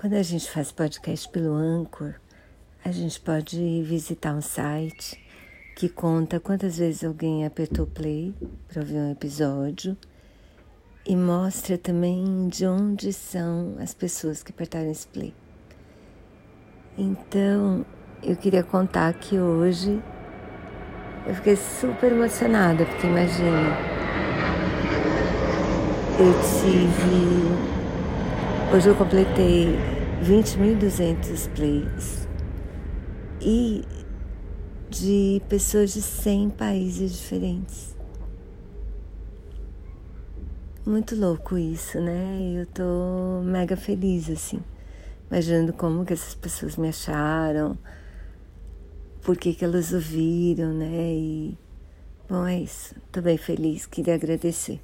Quando a gente faz podcast pelo Anchor, a gente pode visitar um site que conta quantas vezes alguém apertou play para ouvir um episódio e mostra também de onde são as pessoas que apertaram esse play. Então, eu queria contar que hoje eu fiquei super emocionada, porque imagina, eu tive Hoje eu completei 20.200 plays e de pessoas de 100 países diferentes. Muito louco isso, né? Eu tô mega feliz, assim, imaginando como que essas pessoas me acharam, por que que elas ouviram, né? E, bom, é isso. Tô bem feliz, queria agradecer.